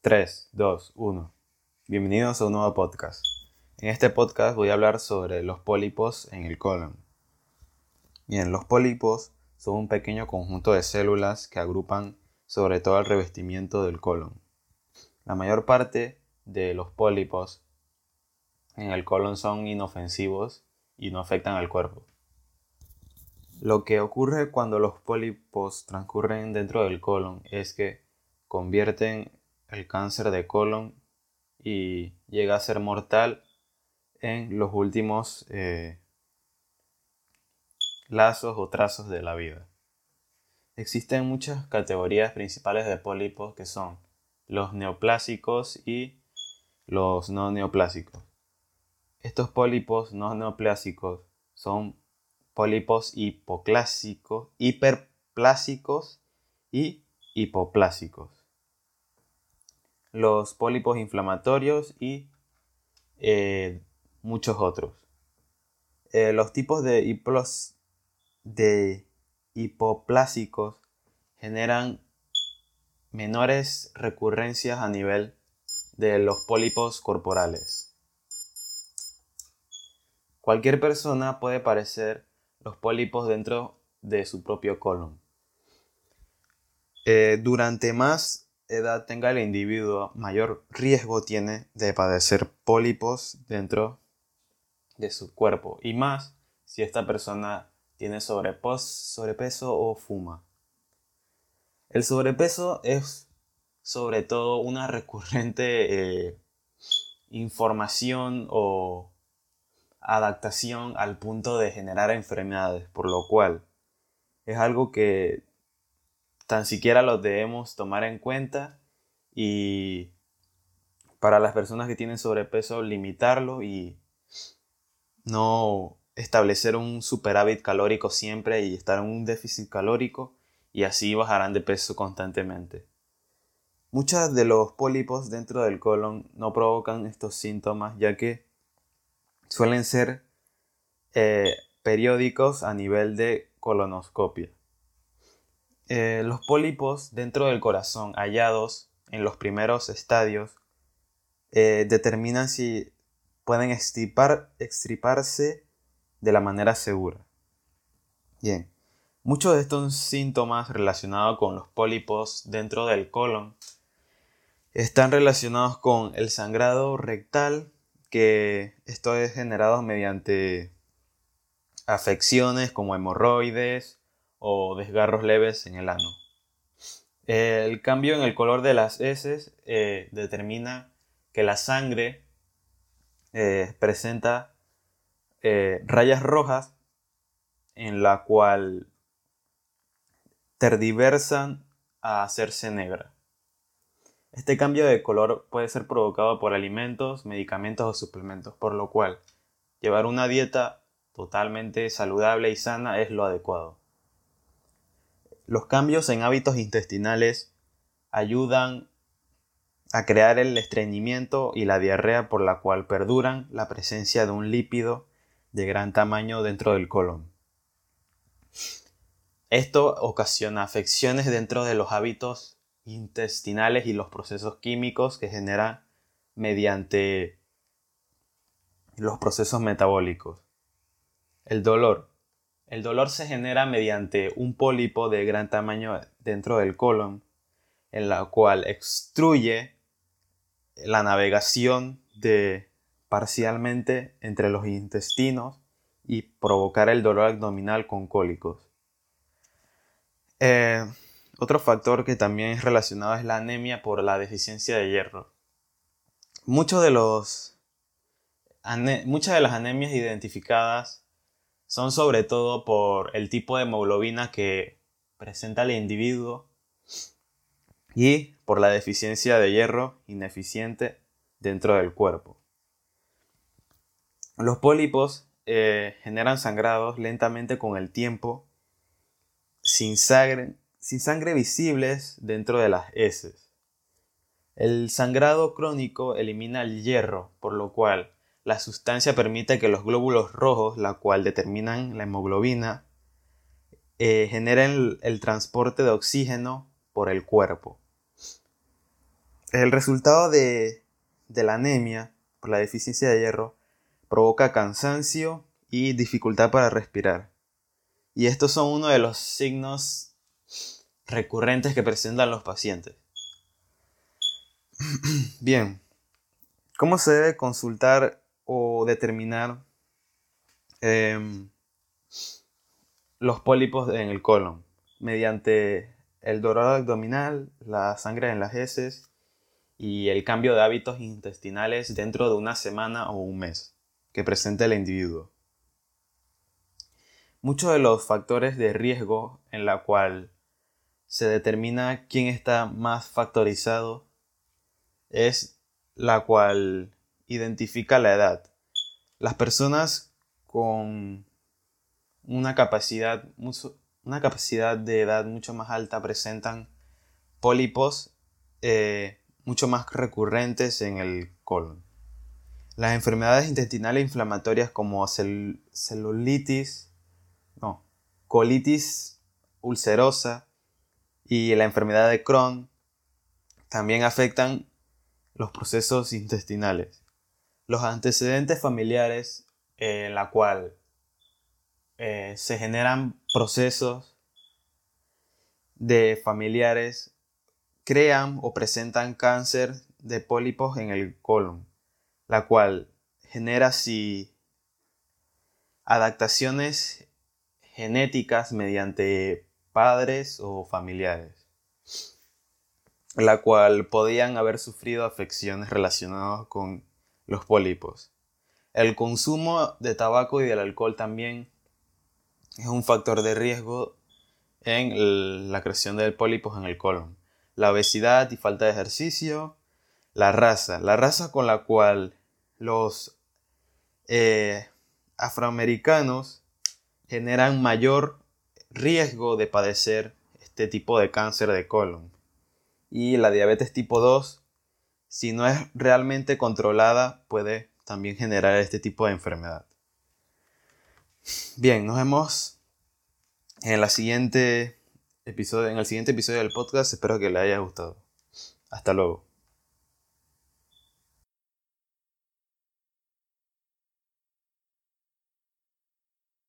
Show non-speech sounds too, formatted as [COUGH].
3, 2, 1. Bienvenidos a un nuevo podcast. En este podcast voy a hablar sobre los pólipos en el colon. Bien, los pólipos son un pequeño conjunto de células que agrupan sobre todo el revestimiento del colon. La mayor parte de los pólipos en el colon son inofensivos y no afectan al cuerpo. Lo que ocurre cuando los pólipos transcurren dentro del colon es que convierten el cáncer de colon y llega a ser mortal en los últimos eh, lazos o trazos de la vida. Existen muchas categorías principales de pólipos que son los neoplásicos y los no neoplásicos. Estos pólipos no neoplásicos son pólipos hipoclásicos, hiperplásicos y hipoplásicos. Los pólipos inflamatorios y eh, muchos otros. Eh, los tipos de, de hipoplásicos generan menores recurrencias a nivel de los pólipos corporales. Cualquier persona puede parecer los pólipos dentro de su propio colon. Eh, durante más edad tenga el individuo, mayor riesgo tiene de padecer pólipos dentro de su cuerpo. Y más si esta persona tiene sobrepeso o fuma. El sobrepeso es sobre todo una recurrente eh, información o adaptación al punto de generar enfermedades, por lo cual es algo que tan siquiera lo debemos tomar en cuenta y para las personas que tienen sobrepeso limitarlo y no establecer un superávit calórico siempre y estar en un déficit calórico y así bajarán de peso constantemente. Muchos de los pólipos dentro del colon no provocan estos síntomas ya que suelen ser eh, periódicos a nivel de colonoscopia. Eh, los pólipos dentro del corazón hallados en los primeros estadios eh, determinan si pueden extriparse de la manera segura. Bien, muchos de estos síntomas relacionados con los pólipos dentro del colon están relacionados con el sangrado rectal, que esto es generado mediante afecciones como hemorroides, o desgarros leves en el ano. El cambio en el color de las heces eh, determina que la sangre eh, presenta eh, rayas rojas en la cual terdiversan a hacerse negra. Este cambio de color puede ser provocado por alimentos, medicamentos o suplementos, por lo cual llevar una dieta totalmente saludable y sana es lo adecuado. Los cambios en hábitos intestinales ayudan a crear el estreñimiento y la diarrea por la cual perduran la presencia de un lípido de gran tamaño dentro del colon. Esto ocasiona afecciones dentro de los hábitos intestinales y los procesos químicos que generan mediante los procesos metabólicos. El dolor. El dolor se genera mediante un pólipo de gran tamaño dentro del colon, en la cual extruye la navegación de parcialmente entre los intestinos y provocar el dolor abdominal con cólicos. Eh, otro factor que también es relacionado es la anemia por la deficiencia de hierro. Muchos de los, muchas de las anemias identificadas son sobre todo por el tipo de hemoglobina que presenta el individuo y por la deficiencia de hierro ineficiente dentro del cuerpo. Los pólipos eh, generan sangrados lentamente con el tiempo sin sangre, sin sangre visibles dentro de las heces. El sangrado crónico elimina el hierro, por lo cual la sustancia permite que los glóbulos rojos, la cual determinan la hemoglobina, eh, generen el, transporte de oxígeno por el cuerpo. El resultado de, de la anemia por la deficiencia de hierro provoca cansancio y dificultad para respirar. Y estos son uno de los signos recurrentes que presentan los pacientes. [CLEARS THROAT] Bien, ¿cómo se debe consultar o determinar em, los pólipos en el colon? Mediante el dorado abdominal, la sangre en las heces y el cambio de hábitos intestinales dentro de una semana o un mes que presente el individuo. Muchos de los factores de riesgo en la cual se determina quién está más factorizado es la cual identifica la edad. Las personas con una capacidad, una capacidad de edad mucho más alta presentan pólipos eh, mucho más recurrentes en el colon. Las enfermedades intestinales inflamatorias como celulitis, no, colitis ulcerosa y la enfermedad de Crohn también afectan los procesos intestinales. Los antecedentes familiares en la cual eh, se generan procesos de familiares crean o presentan cáncer de pólipos en el colon, la cual genera si adaptaciones genéticas mediante padres o familiares la cual podían haber sufrido afecciones relacionadas con los pólipos. El consumo de tabaco y del alcohol también es un factor de riesgo en la creación de pólipos en el colon. La obesidad y falta de ejercicio, la raza, la raza con la cual los eh, afroamericanos generan mayor riesgo de padecer este tipo de cáncer de colon y la diabetes tipo 2, si no es realmente controlada, puede también generar este tipo de enfermedad. Bien, nos vemos en, la siguiente episodio, en el siguiente episodio del podcast. Espero que le haya gustado. Hasta luego.